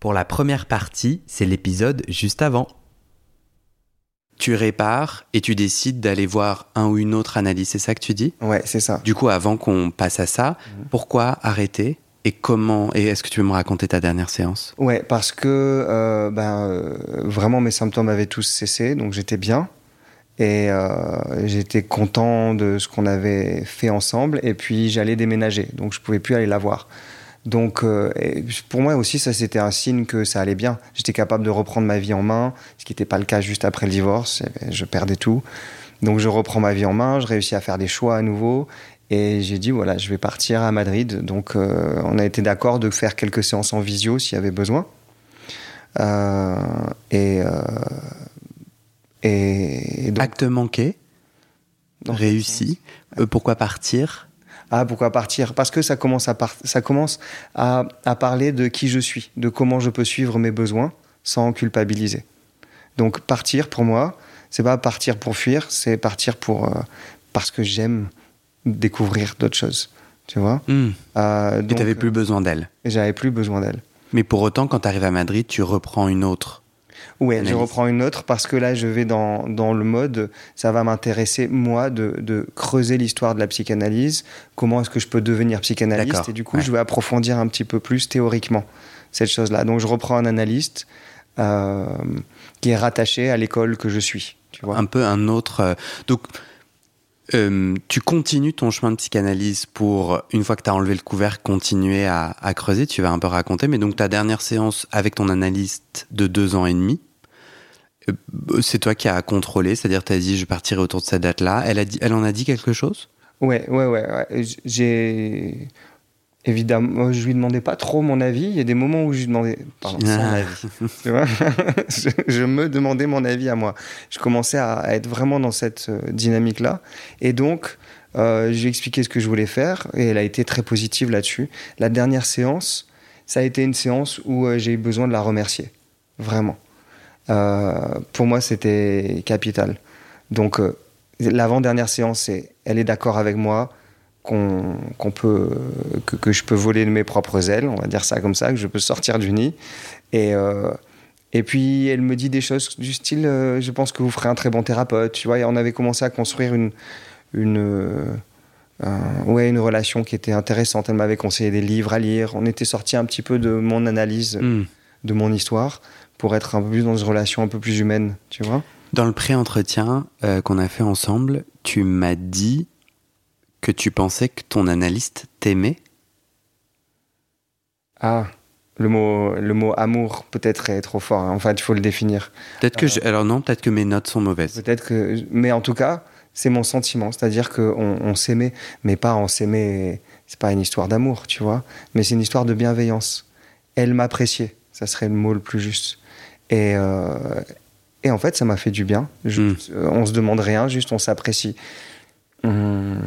Pour la première partie, c'est l'épisode juste avant. Tu répares et tu décides d'aller voir un ou une autre analyse, c'est ça que tu dis? Ouais, c'est ça. Du coup, avant qu'on passe à ça, pourquoi arrêter? Et comment? Et est-ce que tu veux me raconter ta dernière séance? Ouais, parce que euh, ben, euh, vraiment mes symptômes avaient tous cessé, donc j'étais bien. Et euh, j'étais content de ce qu'on avait fait ensemble. Et puis j'allais déménager, donc je pouvais plus aller la voir. Donc euh, pour moi aussi, ça c'était un signe que ça allait bien. J'étais capable de reprendre ma vie en main, ce qui n'était pas le cas juste après le divorce. Je perdais tout. Donc je reprends ma vie en main, je réussis à faire des choix à nouveau. Et j'ai dit, voilà, je vais partir à Madrid. Donc euh, on a été d'accord de faire quelques séances en visio s'il y avait besoin. Euh, et, et, et donc, Acte manqué, réussi. Pourquoi partir? Ah, pourquoi partir? Parce que ça commence, à, par- ça commence à, à parler de qui je suis, de comment je peux suivre mes besoins sans culpabiliser. Donc partir, pour moi, c'est pas partir pour fuir, c'est partir pour euh, parce que j'aime découvrir d'autres choses. Tu vois? Hmm. Euh, Et donc, t'avais plus besoin d'elle. J'avais plus besoin d'elle. Mais pour autant, quand tu arrives à Madrid, tu reprends une autre. Ouais, je reprends une autre parce que là, je vais dans, dans le mode, ça va m'intéresser, moi, de, de creuser l'histoire de la psychanalyse. Comment est-ce que je peux devenir psychanalyste Et du coup, ouais. je vais approfondir un petit peu plus théoriquement cette chose-là. Donc, je reprends un analyste euh, qui est rattaché à l'école que je suis. Tu vois un peu un autre. euh, donc, euh, tu continues ton chemin de psychanalyse pour, une fois que tu as enlevé le couvercle, continuer à, à creuser. Tu vas un peu raconter. Mais donc, ta dernière séance avec ton analyste de deux ans et demi, c'est toi qui as contrôlé, c'est-à-dire tu as dit je partirai autour de cette date-là. Elle, a dit, elle en a dit quelque chose? Ouais, ouais, ouais. J'ai. Évidemment, je lui demandais pas trop mon avis. Il y a des moments où je lui demandais. Pardon, son Ah. avis. Tu vois je, je me demandais mon avis à moi. Je commençais à, à être vraiment dans cette euh, dynamique-là. Et donc, euh, je lui ai expliqué ce que je voulais faire. Et elle a été très positive là-dessus. La dernière séance, ça a été une séance où euh, j'ai eu besoin de la remercier. Vraiment. Euh, pour moi, c'était capital. Donc, euh, l'avant-dernière séance, c'est elle est d'accord avec moi qu'on peut que, que je peux voler de mes propres ailes, on va dire ça comme ça, que je peux sortir du nid. Et euh, et puis elle me dit des choses du style, euh, je pense que vous ferez un très bon thérapeute. Tu vois, et on avait commencé à construire une une euh, un- ouais une relation qui était intéressante. Elle m'avait conseillé des livres à lire. On était sorti un petit peu de mon analyse Hmm. de mon histoire pour être un peu plus dans une relation un peu plus humaine. Tu vois. Dans le pré-entretien euh, qu'on a fait ensemble, tu m'as dit que tu pensais que ton analyste t'aimait. Ah, le mot, le mot amour peut-être est trop fort. hein. En fait, il faut le définir. Peut-être que je- alors non, peut-être que mes notes sont mauvaises. Peut-être que, mais en tout cas, c'est mon sentiment. C'est-à-dire qu'on on s'aimait, mais pas on s'aimait. C'est pas une histoire d'amour, tu vois, mais c'est une histoire de bienveillance. Elle m'appréciait, ça serait le mot le plus juste. Et, euh, et en fait, ça m'a fait du bien. Juste, euh, On se demande rien, juste on s'apprécie. Hum,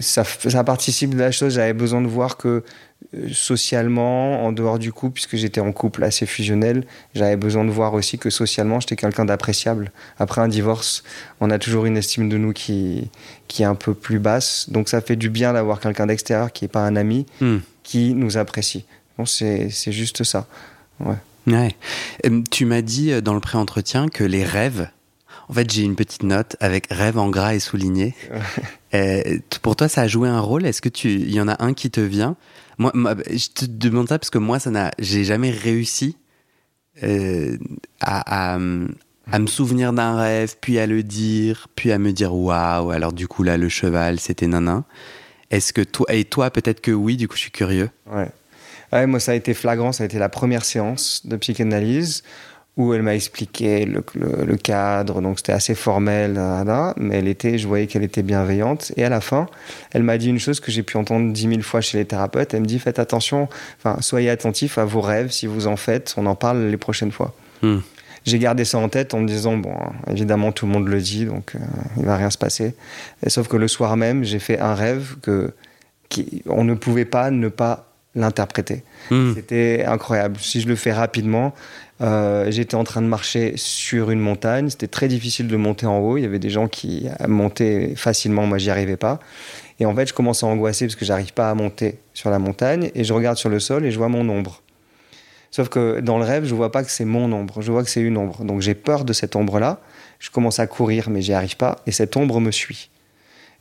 ça, ça participe de la chose. J'avais besoin de voir que euh, socialement, en dehors du couple, puisque j'étais en couple assez fusionnel, j'avais besoin de voir aussi que socialement, j'étais quelqu'un d'appréciable. Après un divorce, on a toujours une estime de nous qui, qui est un peu plus basse. Donc ça fait du bien d'avoir quelqu'un d'extérieur qui n'est pas un ami, Hmm. qui nous apprécie. Bon, c'est c'est juste ça. Ouais. Ouais. Tu m'as dit euh, dans le pré-entretien que les rêves, en fait, j'ai une petite note avec rêve en gras et souligné. Euh, pour toi, ça a joué un rôle? Est-ce que tu, il y en a un qui te vient? Moi, je te demande ça parce que moi, ça n'a, j'ai jamais réussi euh, à, à, à, me souvenir d'un rêve, puis à le dire, puis à me dire waouh. Alors du coup là, le cheval, c'était nanan. Est-ce que toi et toi, peut-être que oui. Du coup, je suis curieux. Ouais. Ouais, moi, ça a été flagrant. Ça a été la première séance de psychanalyse où elle m'a expliqué le, le, cadre, donc c'était assez formel, mais elle était, je voyais qu'elle était bienveillante. Et à la fin, elle m'a dit une chose que j'ai pu entendre dix mille fois chez les thérapeutes. Elle me dit faites attention, enfin soyez attentif à vos rêves si vous en faites. On en parle les prochaines fois. Hmm. J'ai gardé ça en tête en me disant bon, évidemment tout le monde le dit, donc euh, il va rien se passer. Et sauf que le soir même, j'ai fait un rêve que qui, on ne pouvait pas ne pas l'interpréter. Hmm. C'était incroyable. Si je le fais rapidement, euh, j'étais en train de marcher sur une montagne. C'était très difficile de monter en haut. Il y avait des gens qui montaient facilement. Moi, j'y arrivais pas. Et en fait, je commence à angoisser parce que j'arrive pas à monter sur la montagne. Et je regarde sur le sol et je vois mon ombre. Sauf que dans le rêve, je vois pas que c'est mon ombre. Je vois que c'est une ombre. Donc j'ai peur de cette ombre-là. Je commence à courir, mais j'y arrive pas. Et cette ombre me suit.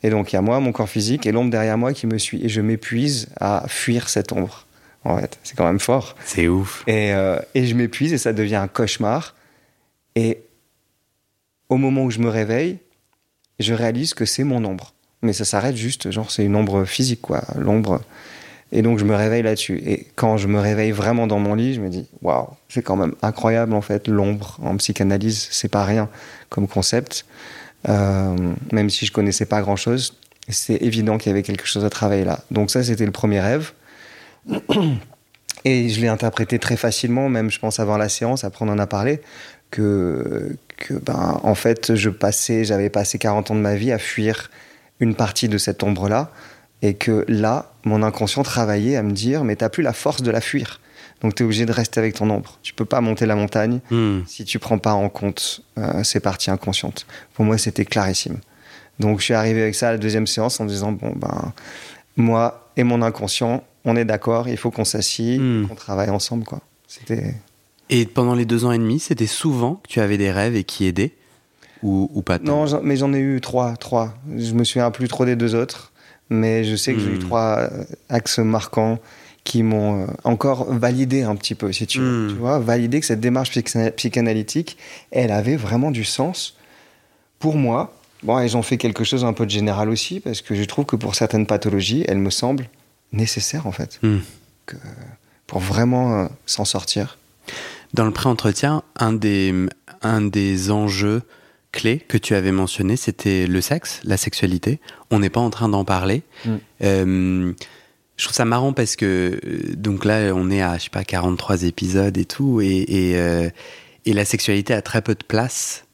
Et donc il y a moi, mon corps physique, et l'ombre derrière moi qui me suit. Et je m'épuise à fuir cette ombre en fait. C'est quand même fort. C'est ouf. Et, euh, et je m'épuise et ça devient un cauchemar. Et au moment où je me réveille, je réalise que c'est mon ombre. Mais ça s'arrête juste, genre c'est une ombre physique, quoi. L'ombre. Et donc je me réveille là-dessus. Et quand je me réveille vraiment dans mon lit, je me dis, waouh, c'est quand même incroyable en fait. L'ombre en psychanalyse, c'est pas rien comme concept. Euh, même si je connaissais pas grand-chose, c'est évident qu'il y avait quelque chose à travailler là. Donc ça, c'était le premier rêve. Et je l'ai interprété très facilement, même je pense avant la séance, après on en a parlé, que, que ben, en fait, je passais, j'avais passé 40 ans de ma vie à fuir une partie de cette ombre-là, et que là, mon inconscient travaillait à me dire, mais t'as plus la force de la fuir. Donc tu es obligé de rester avec ton ombre. Tu peux pas monter la montagne hmm. si tu prends pas en compte euh, ces parties inconscientes. Pour moi, c'était clarissime. Donc je suis arrivé avec ça à la deuxième séance en disant, bon, ben, moi et mon inconscient, on est d'accord, il faut qu'on s'assied, hmm. qu'on travaille ensemble, quoi. C'était. Et pendant les deux ans et demi, c'était souvent que tu avais des rêves et qui aidaient ou, ou pas Non, mais j'en ai eu trois, trois. Je me souviens plus trop des deux autres, mais je sais que j'ai eu hmm. trois euh, axes marquants qui m'ont euh, encore validé un petit peu, si tu veux. Hmm. Tu vois, validé que cette démarche psychanalytique, elle avait vraiment du sens pour moi. Bon, et j'en fais quelque chose un peu de général aussi, parce que je trouve que pour certaines pathologies, elle me semble nécessaire en fait, hmm. que, pour vraiment euh, s'en sortir. Dans le pré-entretien, un des, un des enjeux clés que tu avais mentionné, c'était le sexe, la sexualité. On n'est pas en train d'en parler. Hmm. Euh, je trouve ça marrant parce que euh, donc là, on est à je sais pas 43 épisodes et tout, et, et, et la sexualité a très peu de place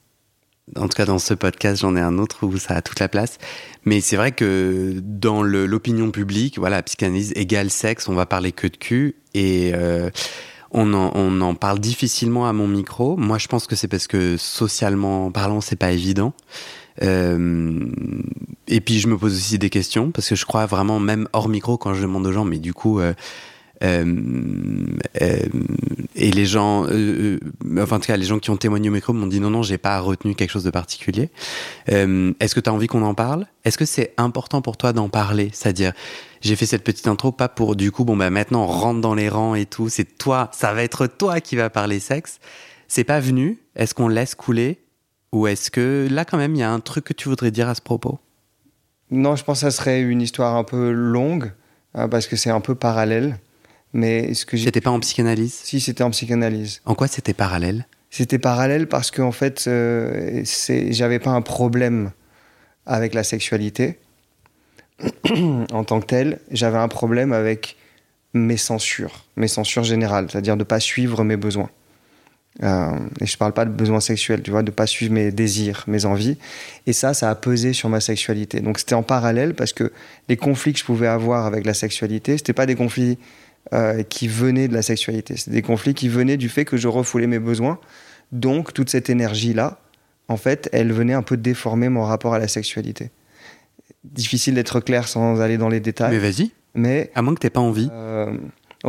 en tout cas dans ce podcast, j'en ai un autre où ça a toute la place. Mais c'est vrai que dans l'opinion publique, voilà, psychanalyse égale sexe, on va parler que de cul et euh, on, en, on, en, parle difficilement à mon micro. Moi, je pense que c'est parce que socialement parlant, c'est pas évident. Euh, et puis je me pose aussi des questions parce que je crois vraiment même hors micro quand je demande aux gens, mais du coup. Euh, euh, et les gens, enfin en tout cas les gens qui ont témoigné au micro m'ont dit non non j'ai pas retenu quelque chose de particulier. Est-ce que tu as envie qu'on en parle? Est-ce que c'est important pour toi d'en parler? C'est-à-dire j'ai fait cette petite intro pas pour du coup bon bah maintenant rentre dans les rangs et tout. C'est toi, ça va être toi qui va parler sexe. C'est pas venu. Est-ce qu'on laisse couler? Ou est-ce que là quand même il y a un truc que tu voudrais dire à ce propos? Non, je pense que ça serait une histoire un peu longue hein, parce que c'est un peu parallèle. Mais ce que C'était pas en psychanalyse? Si, c'était en psychanalyse. En quoi c'était parallèle? C'était parallèle parce qu'en fait, euh, j'avais pas un problème avec la sexualité en tant que tel. J'avais un problème avec mes censures, mes censures générales, c'est-à-dire de pas suivre mes besoins. Euh, et je parle pas de besoins sexuels, tu vois, de pas suivre mes désirs, mes envies. Et ça, ça a pesé sur ma sexualité. Donc c'était en parallèle parce que les conflits que je pouvais avoir avec la sexualité, c'était pas des conflits euh, qui venaient de la sexualité. C'est des conflits qui venaient du fait que je refoulais mes besoins. Donc, toute cette énergie-là, en fait, elle venait un peu déformer mon rapport à la sexualité. Difficile d'être clair sans aller dans les détails. Mais vas-y. Mais à moins que t'aies pas envie. Euh,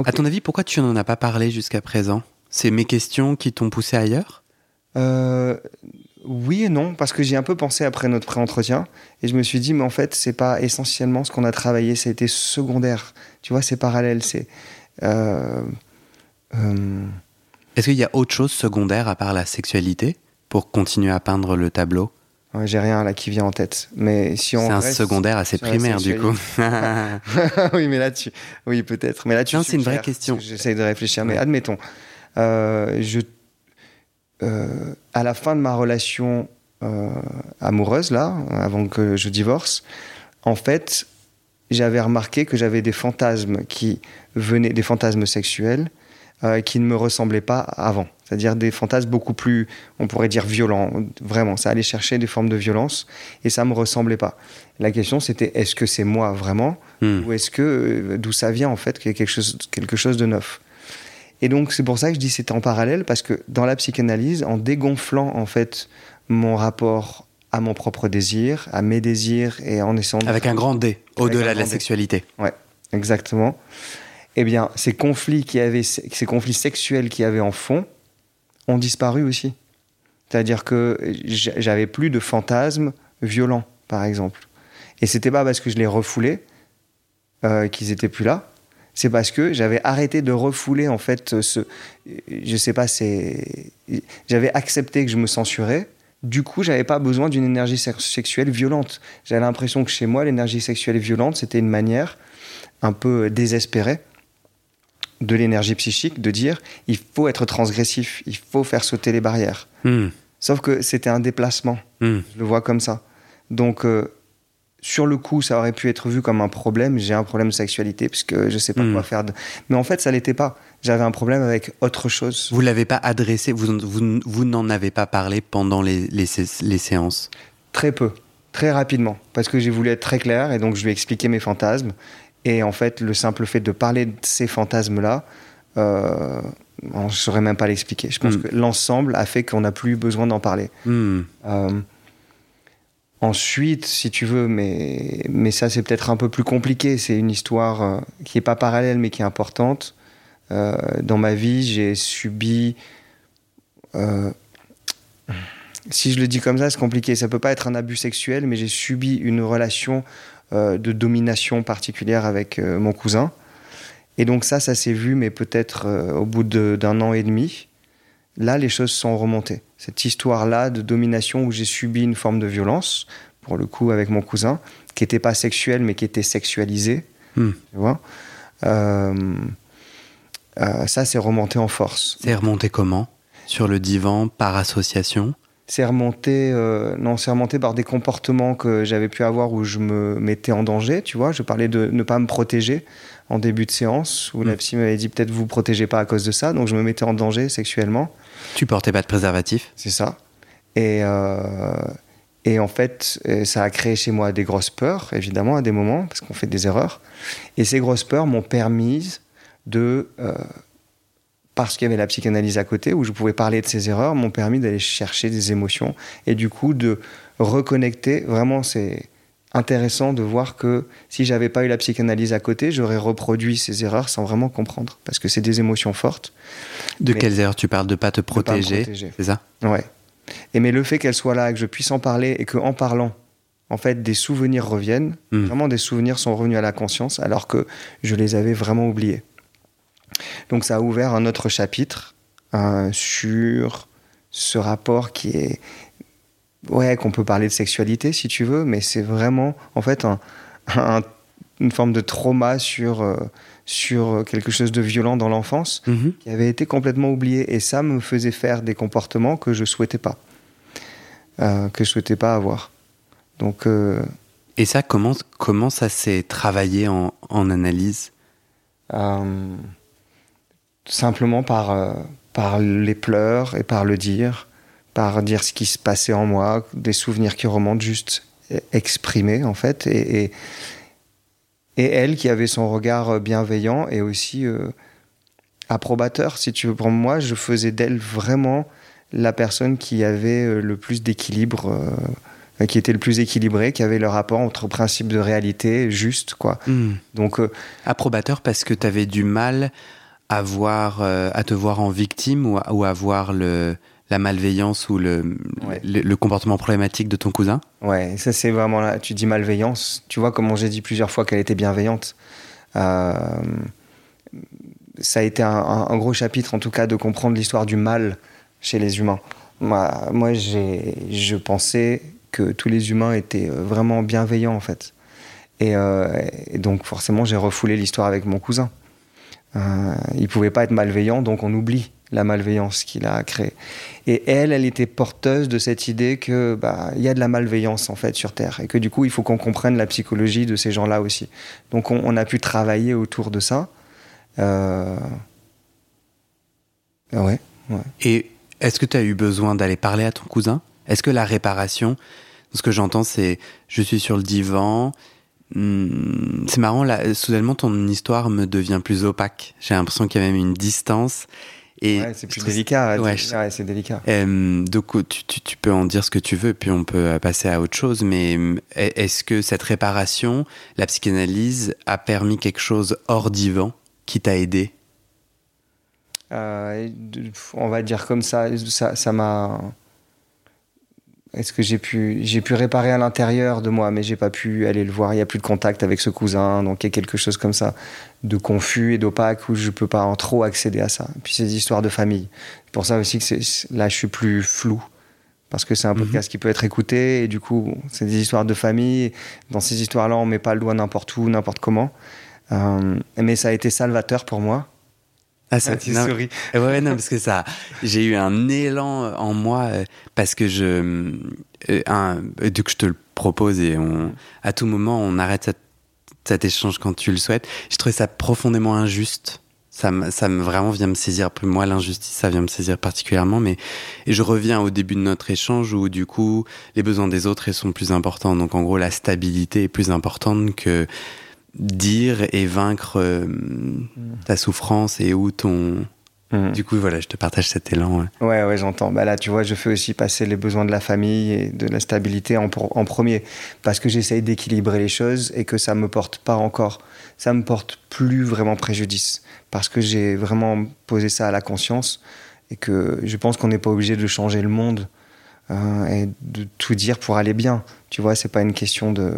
à ton avis, pourquoi tu n'en as pas parlé jusqu'à présent? C'est mes questions qui t'ont poussé ailleurs? Euh, Oui et non, parce que j'ai un peu pensé après notre pré-entretien et je me suis dit, mais en fait, c'est pas essentiellement ce qu'on a travaillé, ça a été secondaire. Tu vois, c'est parallèle. C'est. Euh, euh, Est-ce qu'il y a autre chose secondaire à part la sexualité pour continuer à peindre le tableau? J'ai rien là qui vient en tête. Mais si on c'est un secondaire assez primaire du coup. oui, mais là tu, oui peut-être. Mais là tu. Non, c'est une vraie question. J'essaie de réfléchir, mais admettons, je, euh, à la fin de ma relation euh, amoureuse là, avant que je divorce, en fait, j'avais remarqué que j'avais des fantasmes qui venaient, des fantasmes sexuels euh, qui ne me ressemblaient pas avant. C'est-à-dire des fantasmes beaucoup plus, on pourrait dire violents, vraiment. Ça allait chercher des formes de violence et ça me ressemblait pas. La question c'était est-ce que c'est moi vraiment hmm. ou est-ce que euh, d'où ça vient en fait qu'il y a quelque chose, quelque chose de neuf? Et donc c'est pour ça que je dis c'est en parallèle parce que dans la psychanalyse, en dégonflant en fait mon rapport à mon propre désir, à mes désirs et en essayant avec un grand D au-delà de la sexualité. Ouais, exactement eh bien, ces conflits, qui avaient, ces conflits sexuels qui avaient en fond ont disparu aussi. C'est-à-dire que j'avais plus de fantasmes violents, par exemple. Et c'était pas parce que je les refoulais euh, qu'ils étaient plus là. C'est parce que j'avais arrêté de refouler en fait ce, je sais pas, c'est, j'avais accepté que je me censurais. Du coup, j'avais pas besoin d'une énergie sexuelle violente. J'avais l'impression que chez moi, l'énergie sexuelle violente, c'était une manière un peu désespérée de l'énergie psychique de dire il faut être transgressif, il faut faire sauter les barrières. Hmm. Sauf que c'était un déplacement. Hmm. Je le vois comme ça. Donc, euh, sur le coup, ça aurait pu être vu comme un problème. J'ai un problème de sexualité puisque je sais pas hmm. quoi faire. Mais en fait, ça l'était pas. J'avais un problème avec autre chose. Vous l'avez pas adressé, vous, vous, n'en avez pas parlé pendant les, les, les séances? Très peu très rapidement, parce que j'ai voulu être très clair et donc je lui ai expliqué mes fantasmes. Et en fait, le simple fait de parler de ces fantasmes-là, euh, on ne saurait même pas l'expliquer. Je pense hmm. que l'ensemble a fait qu'on n'a plus besoin d'en parler. Hmm. Euh, ensuite, si tu veux, mais, mais ça c'est peut-être un peu plus compliqué, c'est une histoire euh, qui n'est pas parallèle mais qui est importante. dans ma vie, j'ai subi... si je le dis comme ça, c'est compliqué. Ça peut pas être un abus sexuel, mais j'ai subi une relation euh, de domination particulière avec euh, mon cousin. Et donc ça, ça s'est vu, mais peut-être euh, au bout d'un an et demi. Là, les choses sont remontées. Cette histoire-là de domination où j'ai subi une forme de violence, pour le coup avec mon cousin, qui n'était pas sexuelle, mais qui était sexualisée. Hmm. Tu vois ça, c'est remonté en force. C'est remonté comment? Sur le divan, par association? C'est remonté, euh, non, c'est remonté par des comportements que j'avais pu avoir où je me mettais en danger, tu vois. Je parlais de ne pas me protéger en début de séance, où la mm. psy m'avait dit peut-être vous protégez pas à cause de ça, donc je me mettais en danger sexuellement. Tu portais pas de préservatif C'est ça. Et, euh, et en fait, euh, ça a créé chez moi des grosses peurs, évidemment, à des moments, parce qu'on fait des erreurs. Et ces grosses peurs m'ont permis de parce qu'il y avait la psychanalyse à côté, où je pouvais parler de ces erreurs, m'ont permis d'aller chercher des émotions et du coup de reconnecter. Vraiment, c'est intéressant de voir que si j'avais pas eu la psychanalyse à côté, j'aurais reproduit ces erreurs sans vraiment comprendre, parce que c'est des émotions fortes. De quelles erreurs tu parles? De pas te protéger, c'est ça? Ouais. Et mais le fait qu'elle soit là, que je puisse en parler et qu'en parlant, en fait, des souvenirs reviennent. Hmm. Vraiment, des souvenirs sont revenus à la conscience, alors que je les avais vraiment oubliés. Donc ça a ouvert un autre chapitre sur ce rapport qui est ouais qu'on peut parler de sexualité si tu veux, mais c'est vraiment en fait une forme de trauma sur euh, sur quelque chose de violent dans l'enfance mhm. qui avait été complètement oublié et ça me faisait faire des comportements que je souhaitais pas euh, que je souhaitais pas avoir. Donc et ça comment comment ça s'est travaillé en, en analyse? Simplement par, euh, par les pleurs et par le dire, par dire ce qui se passait en moi, des souvenirs qui remontent juste exprimés en fait, et, et, elle qui avait son regard bienveillant et aussi euh, approbateur, si tu veux. Pour moi, je faisais d'elle vraiment la personne qui avait euh, le plus d'équilibre, qui était le plus équilibré, qui avait le rapport entre principe de réalité juste, quoi. Hmm. Donc approbateur parce que tu avais du mal à, voir, euh, à te voir en victime ou à, ou à voir le, la malveillance ou le, Ouais. le, le comportement problématique de ton cousin Ouais, ça c'est vraiment là. Tu dis malveillance. Tu vois comment j'ai dit plusieurs fois qu'elle était bienveillante. Euh, ça a été un, un- un gros chapitre, en tout cas, de comprendre l'histoire du mal chez les humains. Moi, moi je pensais que tous les humains étaient euh, vraiment bienveillants, en fait. Et, euh, et donc, forcément, j'ai refoulé l'histoire avec mon cousin. Euh, il pouvait pas être malveillant, donc on oublie la malveillance qu'il a créée. Et elle, elle était porteuse de cette idée que bah il y a de la malveillance en fait sur Terre et que du coup il faut qu'on comprenne la psychologie de ces gens-là aussi. Donc on, a pu travailler autour de ça. Euh... ah Ouais. Et est-ce que tu as eu besoin d'aller parler à ton cousin? Est-ce que la réparation, ce que j'entends, c'est je suis sur le divan. hmm, C'est marrant, là, soudainement, ton histoire me devient plus opaque. J'ai l'impression qu'il y a même une distance. Et Ouais, c'est plus délicat. Ouais, c'est- je- ouais, c'est délicat. Euh, donc, tu, tu- tu peux en dire ce que tu veux, puis on peut euh, passer à autre chose. Mais euh, est-ce que cette réparation, la psychanalyse, a permis quelque chose hors divan qui t'a aidé? Euh, on va dire comme ça, ça m'a. Est-ce que j'ai pu, j'ai pu réparer à l'intérieur de moi, mais j'ai pas pu aller le voir. Il y a plus de contact avec ce cousin, donc il y a quelque chose comme ça de confus et d'opaque où je peux pas en trop accéder à ça. Puis c'est des histoires de famille. C'est pour ça aussi que c'est, là je suis plus flou parce que c'est un Mhm. podcast qui peut être écouté et du coup c'est des histoires de famille. Dans ces histoires-là, on met pas le doigt n'importe où, n'importe comment. Euh, mais ça a été salvateur pour moi. Ah, ça, tu non, souris. Ouais, non, parce que ça, j'ai eu un élan en moi euh, parce que je, euh, un, euh, dès que je te le propose et on, à tout moment, on arrête cet, cet échange quand tu le souhaites. Je trouvais ça profondément injuste. Ça me, ça me vraiment vient me saisir. Moi, l'injustice, ça vient me saisir particulièrement. Mais et je reviens au début de notre échange où du coup, les besoins des autres ils sont plus importants. Donc en gros, la stabilité est plus importante que dire et vaincre euh, ta souffrance et où ton Mhm. du coup, voilà, je te partage cet élan. ouais. Ouais, ouais, j'entends. Bah là, tu vois, je fais aussi passer les besoins de la famille et de la stabilité en, premier, parce que j'essaye d'équilibrer les choses et que ça me porte pas encore, ça me porte plus vraiment préjudice, parce que j'ai vraiment posé ça à la conscience et que je pense qu'on n'est pas obligé de changer le monde euh, et de tout dire pour aller bien. Tu vois, c'est pas une question de,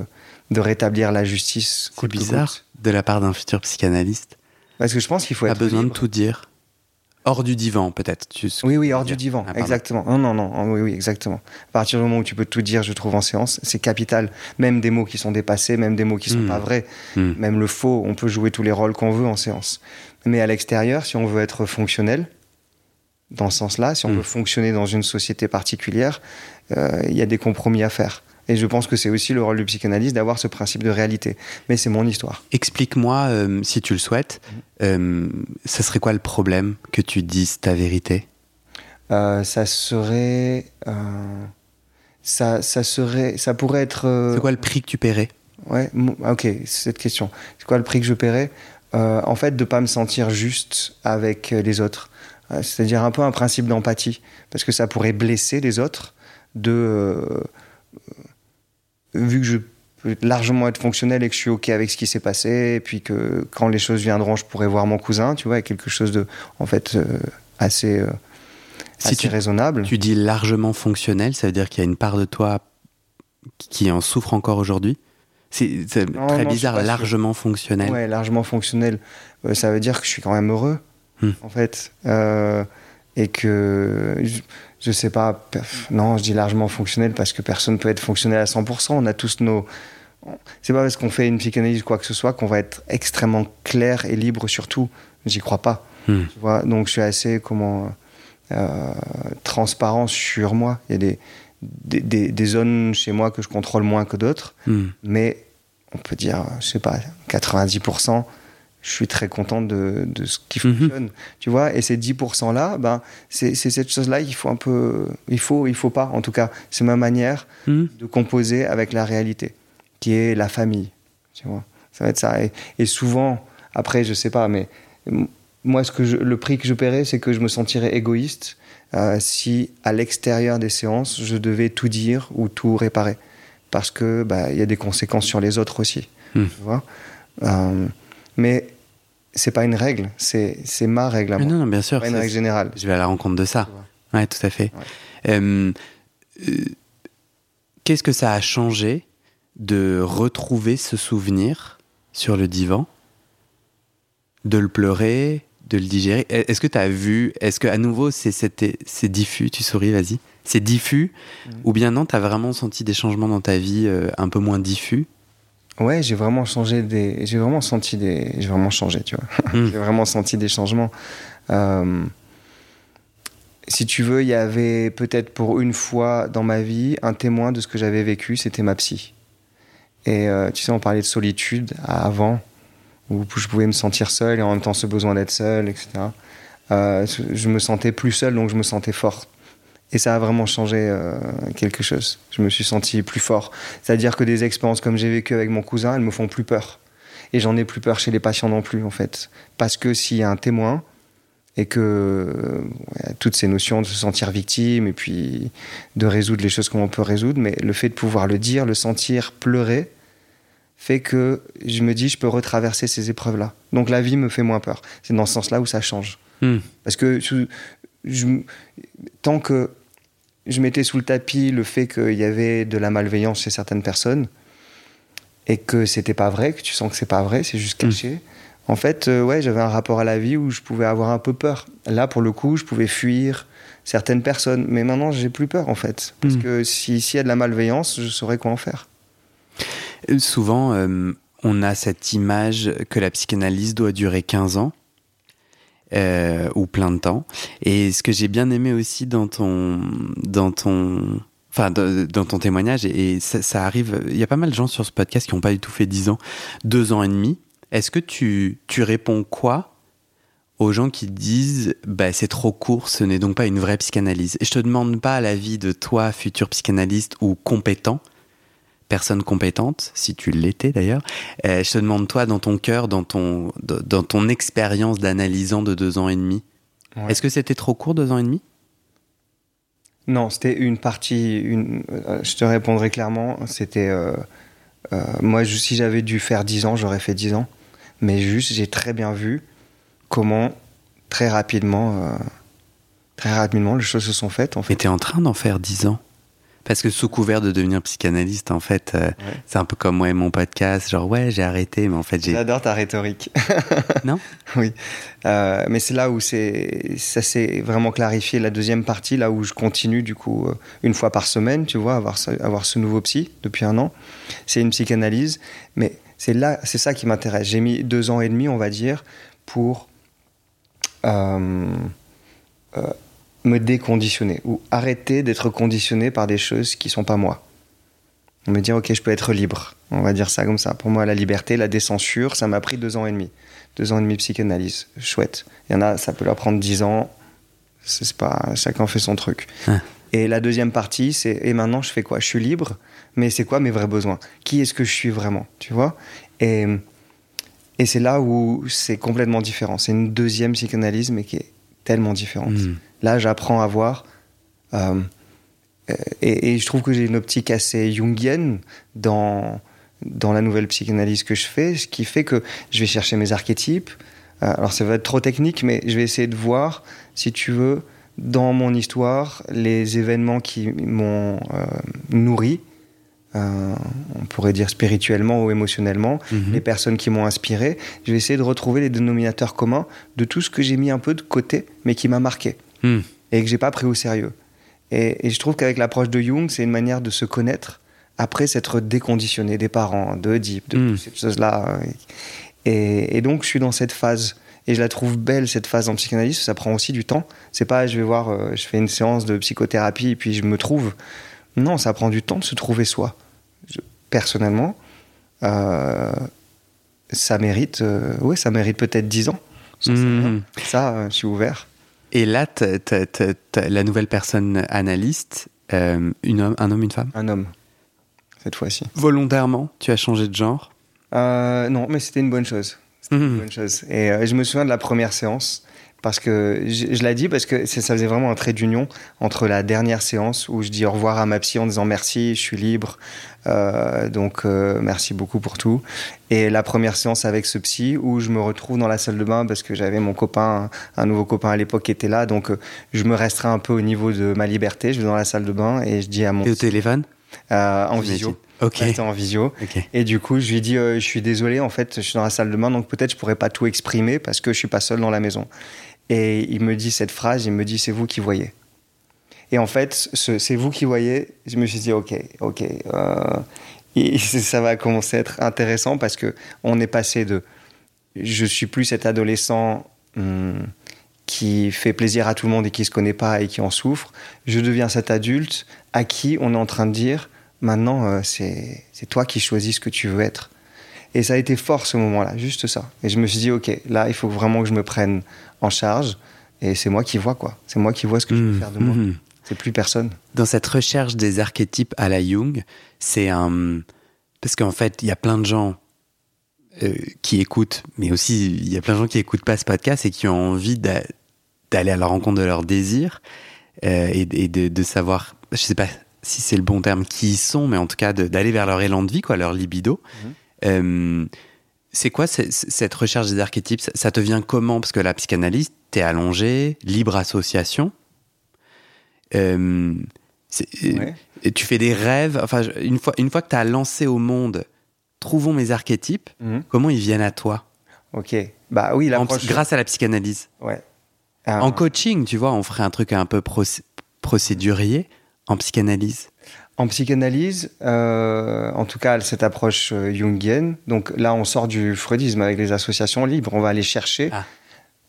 de rétablir la justice. C'est bizarre de la part d'un futur psychanalyste. Parce que je pense qu'il faut être besoin libre. de tout dire. Hors du divan, peut-être. Oui, oui, hors du divan, Ah, exactement. Non, non, non, oui, oui, exactement. À partir du moment où tu peux tout dire, je trouve en séance, c'est capital. Même des mots qui sont dépassés, même des mots qui sont Mm. pas vrais, Mm. même le faux, on peut jouer tous les rôles qu'on veut en séance. Mais à l'extérieur, si on veut être fonctionnel, dans ce sens-là, si on Mm. veut fonctionner dans une société particulière, euh, il y a des compromis à faire. Et je pense que c'est aussi le rôle du psychanalyste d'avoir ce principe de réalité. Mais c'est mon histoire. Explique-moi, euh, si tu le souhaites, Mm. euh, ça serait quoi le problème que tu dises ta vérité? Euh, ça serait, euh, ça, ça serait, ça pourrait être. C'est quoi le prix que tu paierais? Ouais, ah, ok, c'est cette question. C'est quoi le prix que je paierais? En fait, de pas me sentir juste avec les autres. C'est-à-dire un peu un principe d'empathie, parce que ça pourrait blesser les autres. De vu que je peux largement être fonctionnel et que je suis ok avec ce qui s'est passé, et puis que quand les choses viendront, je pourrais voir mon cousin, tu vois, quelque chose de, en fait, euh, assez, euh, Si assez tu- raisonnable. Tu dis largement fonctionnel, ça veut dire qu'il y a une part de toi qui en souffre encore aujourd'hui? C'est très non, bizarre, sûr. largement fonctionnel. Ouais, largement fonctionnel. Euh, ça veut dire que je suis quand même heureux, Hmm. en fait. Et que, je, je sais pas, non, je dis largement fonctionnel parce que personne peut être fonctionnel à 100%. On a tous nos. C'est pas parce qu'on fait une psychanalyse ou quoi que ce soit qu'on va être extrêmement clair et libre sur tout. J'y crois pas. Hmm. Tu vois Donc je suis assez, comment, euh, transparent sur moi. Il y a des, des, des- des zones chez moi que je contrôle moins que d'autres Hmm. mais on peut dire, je sais pas, 90%, je suis très content de, de ce qui Mhm. fonctionne. Tu vois, et ces 10%-là, ben, c'est cette chose-là qu'il faut un peu. Il faut, il faut pas, en tout cas, c'est ma manière Hmm. de composer avec la réalité, qui est la famille. Tu vois, ça va être ça. Et, et souvent, après, je sais pas, mais moi, ce que je- le prix que je paierais, c'est que je me sentirais égoïste euh, si, à l'extérieur des séances, je devais tout dire ou tout réparer. Parce que bah, il y a des conséquences sur les autres aussi. Hmm. Tu vois Euh, mais c'est pas une règle, c'est ma règle à Mais moi. non, non, bien sûr. pas une règle générale. Je vais à la rencontre de ça. Ouais, tout à fait. Euh, euh, Qu'est-ce que ça a changé de retrouver ce souvenir sur le divan, de le pleurer, de le digérer? Est-ce que tu as vu, est-ce que à nouveau c'est diffus? Tu souris, vas-y. C'est diffus Mhm. ou bien non Tu as vraiment senti des changements dans ta vie euh, un peu moins diffus? Ouais, j'ai vraiment changé des. J'ai vraiment senti des. J'ai vraiment changé, tu vois. Mm. j'ai vraiment senti des changements. Euh, Si tu veux, il y avait peut-être pour une fois dans ma vie un témoin de ce que j'avais vécu, c'était ma psy. Et euh, tu sais, on parlait de solitude avant, où je pouvais me sentir seul et en même temps ce besoin d'être seul, etc. Euh, je me sentais plus seul, donc je me sentais fort. Et ça a vraiment changé euh, quelque chose. Je me suis senti plus fort. C'est-à-dire que des expériences comme j'ai vécu avec mon cousin, elles me font plus peur. Et j'en ai plus peur chez les patients non plus, en fait. Parce que s'il y a un témoin, et que euh, toutes ces notions de se sentir victime, et puis de résoudre les choses comme on peut résoudre, mais le fait de pouvoir le dire, le sentir, pleurer, fait que je me dis, je peux retraverser ces épreuves-là. Donc la vie me fait moins peur. C'est dans ce sens-là où ça change. Hmm. Parce que je- je- tant que je mettais sous le tapis le fait qu'il y avait de la malveillance chez certaines personnes et que c'était pas vrai, que tu sens que c'est pas vrai, c'est juste caché. En fait, euh, ouais, j'avais un rapport à la vie où je pouvais avoir un peu peur. Là, pour le coup, je pouvais fuir certaines personnes, mais maintenant, j'ai plus peur en fait, parce Mm. que si- s'il y a de la malveillance, je saurais quoi en faire. Euh, Souvent, euh, on a cette image que la psychanalyse doit durer 15 ans. Euh, ou plein de temps. Et ce que j'ai bien aimé aussi dans ton, dans ton, enfin, dans, ton témoignage, et, ça arrive, il y a pas mal de gens sur ce podcast qui n'ont pas du tout fait 10 ans, 2 ans et demi. Est-ce que tu, tu réponds quoi aux gens qui disent bah, c'est trop court, ce n'est donc pas une vraie psychanalyse? Et je te demande pas l'avis de toi, futur psychanalyste ou compétent, personne compétente, si tu l'étais d'ailleurs. Euh, je te demande toi, dans ton cœur, dans ton, dans ton expérience d'analysant de deux ans et demi, Ouais. est-ce que c'était trop court, deux ans et demi? Non, c'était une partie. Une, euh, je te répondrai clairement. C'était. euh, moi, je- si j'avais dû faire 10 ans, j'aurais fait 10 ans. Mais juste, j'ai très bien vu comment, très rapidement, très rapidement, les choses se sont faites. En Mais fait. t'es en train d'en faire dix ans parce que sous couvert de devenir psychanalyste, en fait, euh, Ouais. c'est un peu comme moi et mon podcast, genre ouais, j'ai arrêté, mais en fait j'ai... J'adore ta rhétorique. Non? Oui. Euh, mais c'est là où c'est, ça s'est vraiment clarifié. La deuxième partie, là où je continue, du coup, euh, une fois par semaine, tu vois, avoir, avoir ce nouveau psy depuis un an. C'est une psychanalyse. Mais c'est là, c'est ça qui m'intéresse. J'ai mis deux ans et demi, on va dire, pour euh, me déconditionner ou arrêter d'être conditionné par des choses qui sont pas moi. Me dire, ok, je peux être libre. On va dire ça comme ça. Pour moi, la liberté, la décensure, ça m'a pris deux ans et demi. Deux ans et demi de psychanalyse. Chouette. Il y en a, ça peut leur prendre dix ans. C'est pas, chacun fait son truc. Ah. Et la deuxième partie, c'est, et maintenant, je fais quoi? Je suis libre, mais c'est quoi mes vrais besoins? Qui est-ce que je suis vraiment? Tu vois? Et, et c'est là où c'est complètement différent. C'est une deuxième psychanalyse, mais qui est tellement différente. Hmm. Là, j'apprends à voir. euh, et, et je trouve que j'ai une optique assez jungienne dans, dans la nouvelle psychanalyse que je fais, ce qui fait que je vais chercher mes archétypes. Euh, alors, ça va être trop technique, mais je vais essayer de voir, si tu veux, dans mon histoire, les événements qui m'ont euh, nourri, euh, on pourrait dire spirituellement ou émotionnellement, Mhm. les personnes qui m'ont inspiré. Je vais essayer de retrouver les dénominateurs communs de tout ce que j'ai mis un peu de côté, mais qui m'a marqué Hmm. et que j'ai pas pris au sérieux. Et, et je trouve qu'avec l'approche de Jung, c'est une manière de se connaître après s'être déconditionné des parents, de Oedipe, de Mm. toutes ces choses-là. Et, et donc, je suis dans cette phase. Et je la trouve belle, cette phase en psychanalyse, ça prend aussi du temps. C'est pas, je vais voir, euh, je fais une séance de psychothérapie et puis je me trouve. Non, ça prend du temps de se trouver soi. Je- personnellement, euh, ça mérite, euh, ouais, ça mérite peut-être 10 ans. Rien. Mhm. Ça, euh, je suis ouvert. Et là, la nouvelle personne analyste, euh, une homme, un homme, une femme? Un homme, cette fois-ci. Volontairement, tu as changé de genre? Euh, non, mais c'était une bonne chose. Une Mhm. bonne chose. Et euh, je me souviens de la première séance Parce que je, je l'ai dit parce que ça faisait vraiment un trait d'union entre la dernière séance où je dis au revoir à ma psy en disant merci, je suis libre, euh, donc euh, merci beaucoup pour tout. Et la première séance avec ce psy où je me retrouve dans la salle de bain parce que j'avais mon copain, un nouveau copain à l'époque qui était là, donc euh, je me restreins un peu au niveau de ma liberté. Je vais dans la salle de bain et je dis à mon. Et au téléphone? euh, En visio. Ok. J'étais en visio. Et du coup, je lui dis, euh, je suis désolé, en fait, je suis dans la salle de bain, donc peut-être je pourrais pas tout exprimer parce que je suis pas seul dans la maison. Et il me dit cette phrase, il me dit, c'est vous qui voyez. Et en fait, ce c'est vous qui voyez, je me suis dit, ok, ok. euh, ça va commencer à être intéressant parce que on est passé de, je suis plus cet adolescent hum, qui fait plaisir à tout le monde et qui se connaît pas et qui en souffre. Je deviens cet adulte à qui on est en train de dire, maintenant, euh, c'est toi qui choisis ce que tu veux être. Et ça a été fort ce moment-là, juste ça. Et je me suis dit, ok, là, il faut vraiment que je me prenne en charge. Et c'est moi qui vois, quoi. C'est moi qui vois ce que je peux Mmh, faire de moi. mmh. C'est plus personne. Dans cette recherche des archétypes à la Jung, c'est un. Parce qu'en fait, il y a plein de gens euh, qui écoutent, mais aussi il y a plein de gens qui écoutent pas ce podcast et qui ont envie d'a- d'aller à la rencontre de leurs désirs euh, et, et de, de savoir, je sais pas si c'est le bon terme, qui ils sont, mais en tout cas d'aller vers leur élan de vie, quoi, leur libido. Euh, c'est quoi ce- ce- cette recherche des archétypes? Ça, te vient comment? Parce que la psychanalyse, t'es allongé, libre association. Euh, Ouais. et tu fais des rêves. Enfin, une fois, une fois que tu as lancé au monde, trouvons mes archétypes, Mhm. comment ils viennent à toi? Ok. Bah oui, En Grâce à la psychanalyse. Ouais. Euh, En coaching, tu vois, on ferait un truc un peu procé- procédurier. En psychanalyse. En psychanalyse, euh, en tout cas cette approche euh, jungienne, donc là on sort du freudisme avec les associations libres, on va aller chercher, Ah.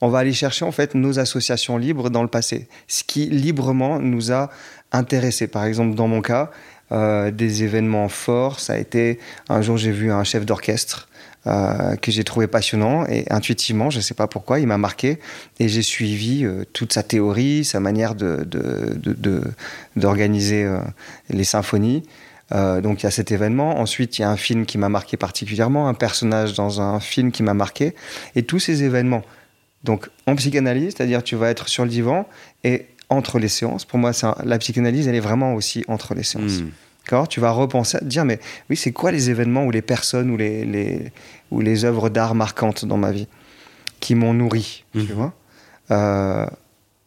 on va aller chercher en fait nos associations libres dans le passé, ce qui librement nous a intéressés. Par exemple dans mon cas, euh, des événements forts, ça a été un jour j'ai vu un chef d'orchestre euh, que j'ai trouvé passionnant et intuitivement, je ne sais pas pourquoi, il m'a marqué et j'ai suivi euh, toute sa théorie, sa manière de, de- d'organiser euh, les symphonies. Donc il y a cet événement. Ensuite, il y a un film qui m'a marqué particulièrement, un personnage dans un film qui m'a marqué. Et tous ces événements. Donc en psychanalyse, c'est-à-dire tu vas être sur le divan et entre les séances. Pour moi, la psychanalyse, elle est vraiment aussi entre les séances. Hmm. Tu vas repenser, te dire, mais oui, c'est quoi les événements ou les personnes ou les, les, ou les œuvres d'art marquantes dans ma vie qui m'ont nourri, tu Mhm. vois? Euh,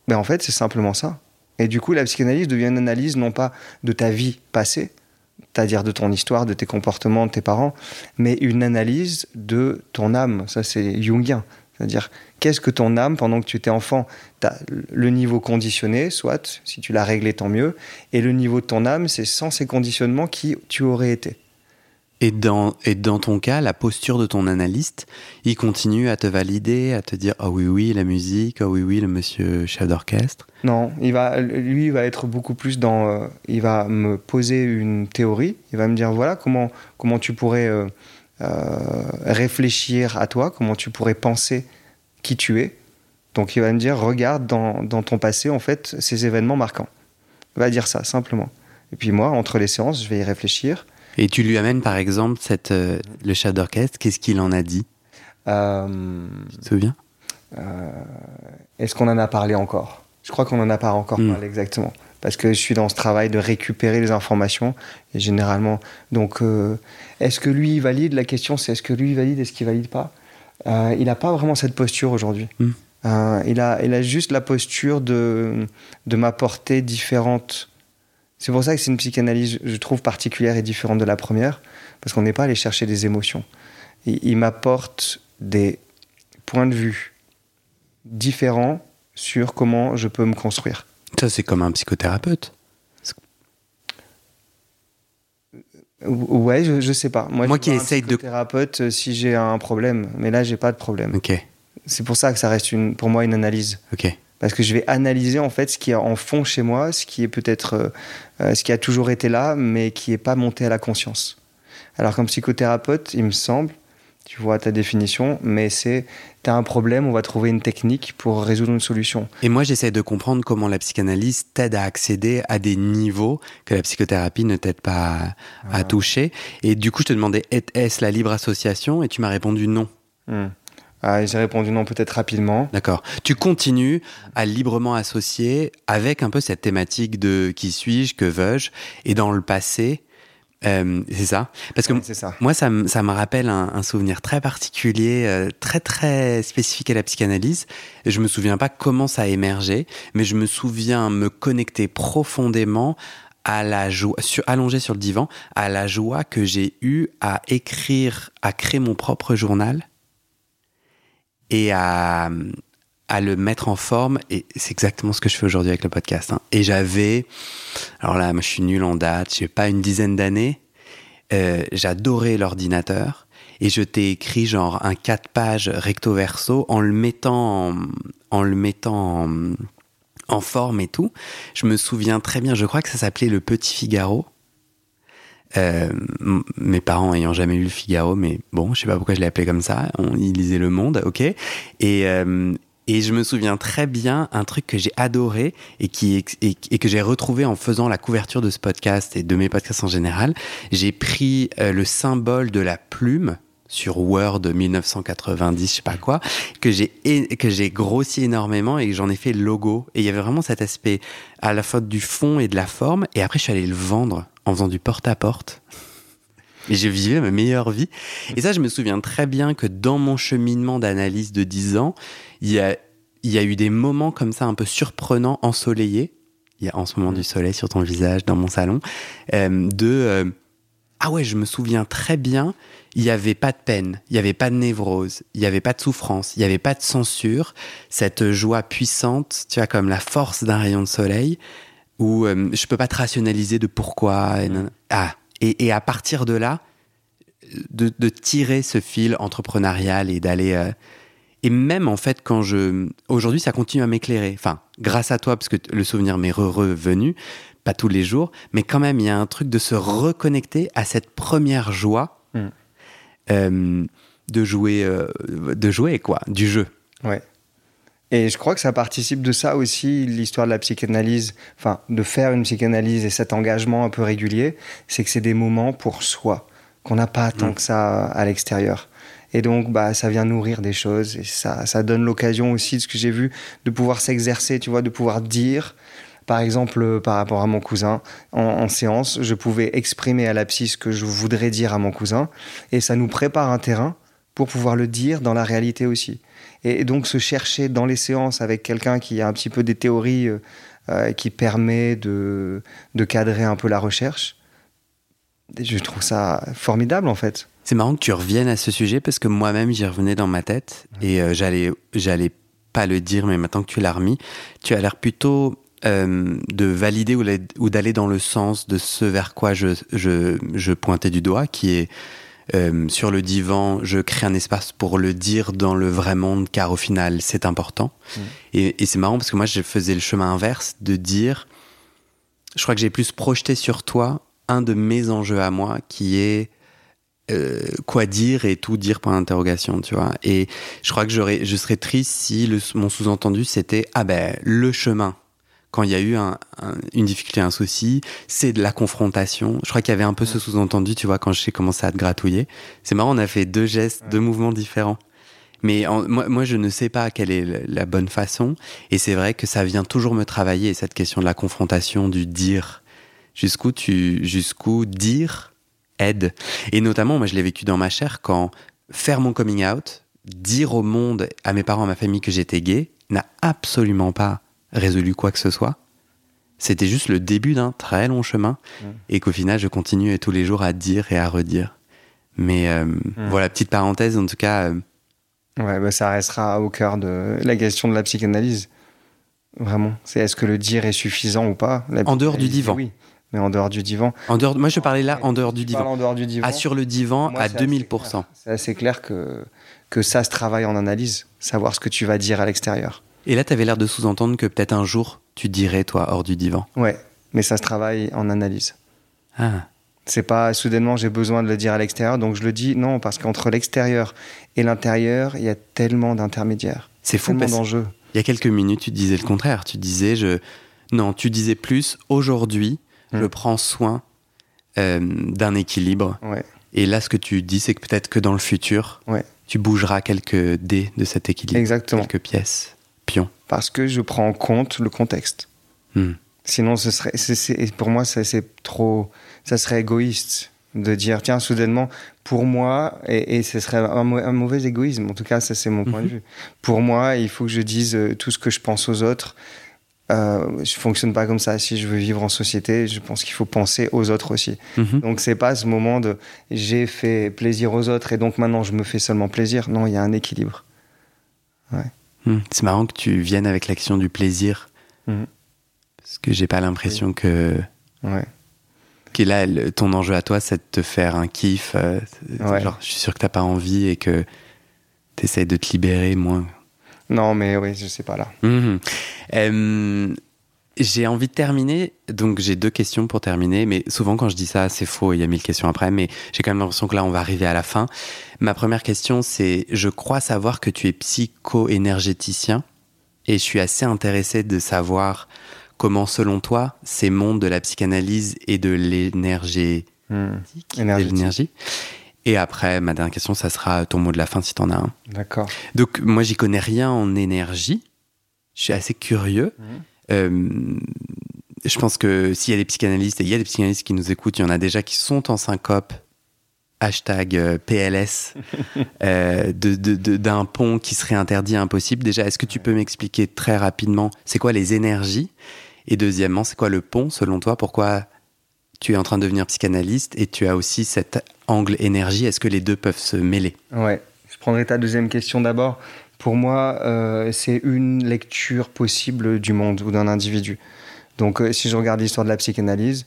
Mais en fait, c'est simplement ça. Et du coup, la psychanalyse devient une analyse non pas de ta vie passée, c'est-à-dire de ton histoire, de tes comportements, de tes parents, mais une analyse de ton âme. Ça, c'est jungien. C'est-à-dire, qu'est-ce que ton âme, pendant que tu étais enfant, tu le niveau conditionné, soit, si tu l'as réglé, tant mieux, et le niveau de ton âme, c'est sans ces conditionnements qui tu aurais été. Et dans, et dans ton cas, la posture de ton analyste, il continue à te valider, à te dire Ah oui, oui, la musique, ah oui, oui, le monsieur chef d'orchestre? Non, il va, lui, il va être beaucoup plus dans. euh, il va me poser une théorie. Il va me dire voilà comment comment tu pourrais euh, euh, réfléchir à toi, comment tu pourrais penser qui tu es. Donc il va me dire regarde dans, dans ton passé en fait ces événements marquants. Il va dire ça simplement. Et puis moi, entre les séances, je vais y réfléchir. Et tu lui amènes par exemple cette, euh, le chef d'orchestre, qu'est-ce qu'il en a dit? Euh, Tu te souviens? Est-ce qu'on en a parlé encore? Je crois qu'on n'en a pas encore Mm. parlé exactement. Parce que je suis dans ce travail de récupérer les informations. Et généralement, donc, euh, est-ce que lui valide? La question, c'est est-ce que lui valide, est-ce qu'il valide pas? Euh, Il n'a pas vraiment cette posture aujourd'hui. Mm. Euh, il, a, il a juste la posture de, de m'apporter différentes. C'est pour ça que c'est une psychanalyse, je trouve, particulière et différente de la première. Parce qu'on n'est pas allé chercher des émotions. Il, il m'apporte des points de vue différents sur comment je peux me construire. Ça, c'est comme un psychothérapeute. Ou- Ouais, je, je sais pas. Moi je qui essaye de- psychothérapeute euh, si j'ai un problème, mais là j'ai pas de problème. Ok, C'est pour ça que ça reste une, pour moi une analyse, ok. parce que je vais analyser en fait ce qui est en fond chez moi, ce qui est peut-être, euh, euh, ce qui a toujours été là, mais qui est pas monté à la conscience. Alors comme psychothérapeute, il me semble, tu vois ta définition, mais c'est t'as un problème, on va trouver une technique pour résoudre une solution. Et moi, j'essaie de comprendre comment la psychanalyse t'aide à accéder à des niveaux que la psychothérapie ne t'aide pas à, à toucher. Et du coup, je te demandais, est- est-ce la libre association? Et tu m'as répondu non. Hmm. Ah, J'ai répondu non peut-être rapidement. D'accord. Tu continues à librement associer avec un peu cette thématique de qui suis-je, que veux-je, et dans le passé, euh, c'est ça Parce que Ouais, ça. moi, ça, me- ça me rappelle un, un souvenir très particulier, euh, très très spécifique à la psychanalyse. Je me souviens pas comment ça a émergé, mais je me souviens me connecter profondément à la joie, sur, allongé sur le divan, à la joie que j'ai eue à écrire, à créer mon propre journal et à, à le mettre en forme. Et c'est exactement ce que je fais aujourd'hui avec le podcast. hein. Et j'avais, alors là, moi je suis nul en date, j'ai pas une dizaine d'années. Euh, J'adorais l'ordinateur et je t'ai écrit genre un 4 pages recto verso en le mettant en, le mettant en, forme et tout. Je me souviens très bien, je crois que ça s'appelait Le Petit Figaro. Euh, mes parents ayant jamais lu le Figaro, mais bon, je sais pas pourquoi je l'ai appelé comme ça. On, ils lisaient Le Monde, ok. Et, euh, et je me souviens très bien un truc que j'ai adoré et, qui, et, et que j'ai retrouvé en faisant la couverture de ce podcast et de mes podcasts en général. J'ai pris euh, le symbole de la plume sur Word 1990, je sais pas quoi, que j'ai que j'ai grossi énormément et j'en ai fait le logo. Et il y avait vraiment cet aspect à la fois du fond et de la forme. Et après, je suis allé le vendre en faisant du porte-à-porte. Et je vivais ma meilleure vie. Et ça, je me souviens très bien que dans mon cheminement d'analyse de 10 ans, il y a, il y a eu des moments comme ça un peu surprenants, ensoleillés. Il y a en ce moment du soleil sur ton visage dans mon salon. euh, de euh, ah ouais, je me souviens très bien. Il n'y avait pas de peine, il n'y avait pas de névrose, il n'y avait pas de souffrance, il n'y avait pas de censure. Cette joie puissante, tu vois, comme la force d'un rayon de soleil, où euh, je peux pas te rationaliser de pourquoi. Et, nan- ah, et, et à partir de là, de, de tirer ce fil entrepreneurial et d'aller. euh, et même en fait, quand je. Aujourd'hui, ça continue à m'éclairer. Enfin, grâce à toi, parce que le souvenir m'est re- revenu, pas tous les jours, mais quand même, il y a un truc de se reconnecter à cette première joie Mm. euh, de jouer, euh, de jouer quoi, du jeu. Ouais. Et je crois que ça participe de ça aussi, l'histoire de la psychanalyse, enfin, de faire une psychanalyse et cet engagement un peu régulier, c'est que c'est des moments pour soi, qu'on n'a pas tant Mm. que ça à l'extérieur. Et donc, bah, ça vient nourrir des choses et ça, ça donne l'occasion aussi, de ce que j'ai vu, de pouvoir s'exercer, tu vois, de pouvoir dire. Par exemple, euh, par rapport à mon cousin, en, en séance, je pouvais exprimer à la psy ce que je voudrais dire à mon cousin et ça nous prépare un terrain pour pouvoir le dire dans la réalité aussi. Et, donc se chercher dans les séances avec quelqu'un qui a un petit peu des théories euh, euh, qui permet de, cadrer un peu la recherche, je trouve ça formidable en fait. C'est marrant que tu reviennes à ce sujet parce que moi-même j'y revenais dans ma tête et euh, j'allais j'allais pas le dire mais maintenant que tu l'as remis, tu as l'air plutôt de valider ou, d'aller dans le sens de ce vers quoi je, je pointais du doigt qui est euh, sur le divan, je crée un espace pour le dire dans le vrai monde car au final c'est important. Mm. Et, et c'est marrant parce que moi je faisais le chemin inverse de dire, je crois que j'ai plus projeté sur toi un de mes enjeux à moi qui est euh, quoi dire et tout dire point d'interrogation, tu vois. Et je crois que je serais triste si le, mon sous-entendu c'était ah ben le chemin. Quand il y a eu un- un- une difficulté, un souci, c'est de la confrontation. Je crois qu'il y avait un peu ce sous-entendu, tu vois, quand j'ai commencé à te gratouiller. C'est marrant, on a fait deux gestes, deux mouvements différents. Mais en- moi, moi, je ne sais pas quelle est la- la bonne façon. Et c'est vrai que ça vient toujours me travailler, cette question de la confrontation, du dire. Jusqu'où tu, jusqu'où dire aide. Et notamment, moi, je l'ai vécu dans ma chair quand faire mon coming out, dire au monde, à mes parents, à ma famille que j'étais gay, n'a absolument pas résolu quoi que ce soit. C'était juste le début d'un très long chemin Mm. et qu'au final, je continue tous les jours à dire et à redire. Mais euh, voilà, petite parenthèse, en tout cas, euh, Ouais, bah, ça restera au cœur de la question de la psychanalyse. Vraiment. C'est est-ce que le dire est suffisant ou pas? La En dehors du divan. Oui, mais en dehors du divan. en dehors, moi je parlais là en dehors du divan. En dehors du divan. Ah, sur le divan Moi, à c'est assez 2000%. clair. C'est assez clair que, que ça se travaille en analyse, savoir ce que tu vas dire à l'extérieur. Et là, tu avais l'air de sous-entendre que peut-être un jour, tu dirais, toi, hors du divan. Ouais, mais ça se travaille en analyse. Ah, C'est pas soudainement j'ai besoin de le dire à l'extérieur, donc je le dis. Non, parce qu'entre l'extérieur et l'intérieur, il y a tellement d'intermédiaires, c'est fou tellement parce d'enjeux. Il y a quelques minutes, tu disais le contraire. Tu disais, je... non, tu disais plus, aujourd'hui, Mm. je prends soin euh, d'un équilibre. Ouais. Et là, ce que tu dis, c'est que peut-être que dans le futur, Ouais. Tu bougeras quelques dés de cet équilibre. Exactement. Quelques pièces, Parce que je prends en compte le contexte. Hmm. Sinon, ce serait, pour moi, ça, c'est trop, ça serait égoïste de dire, tiens, soudainement, pour moi, et, et ce serait un, mau- un mauvais égoïsme. En tout cas, ça, c'est mon point de Mhm. vue. Pour moi, il faut que je dise euh, tout ce que je pense aux autres. Euh, je fonctionne pas comme ça. Si je veux vivre en société, je pense qu'il faut penser aux autres aussi. Mhm. Donc, c'est pas ce moment de j'ai fait plaisir aux autres et donc maintenant je me fais seulement plaisir. Non, il y a un équilibre. Hmm. C'est marrant que tu viennes avec l'action du plaisir. Mhm. Parce que j'ai pas l'impression que, Ouais. que là, le- ton enjeu à toi, c'est de te faire un kiff. euh, Ouais. Genre, je suis sûr que t'as pas envie et que t'essayes de te libérer moins. Non, mais oui, je sais pas là. Mhm. Euh, j'ai envie de terminer, donc j'ai deux questions pour terminer, mais souvent quand je dis ça, c'est faux, il y a mille questions après, mais j'ai quand même l'impression que là, on va arriver à la fin. Ma première question, c'est, je crois savoir que tu es psycho-énergéticien, et je suis assez intéressé de savoir comment, selon toi, ces mondes de la psychanalyse et de l'énergie, Hmm. l'énergie. Et après, ma dernière question, ça sera ton mot de la fin si t'en as un. D'accord. Donc moi j'y connais rien en énergie. Je suis assez curieux. Mhm. Euh, je pense que s'il y a des psychanalystes, et il y a des psychanalystes qui nous écoutent, il y en a déjà qui sont en syncope, hashtag euh, PLS, euh, de- d'un pont qui serait interdit, impossible. Déjà, est-ce que tu peux m'expliquer très rapidement, c'est quoi les énergies? Et deuxièmement, c'est quoi le pont selon toi? Pourquoi tu es en train de devenir psychanalyste et tu as aussi cet angle énergie? Est-ce que les deux peuvent se mêler? Ouais. Je prendrai ta deuxième question d'abord. Pour moi, euh, c'est une lecture possible du monde ou d'un individu. Donc, euh, si je regarde l'histoire de la psychanalyse,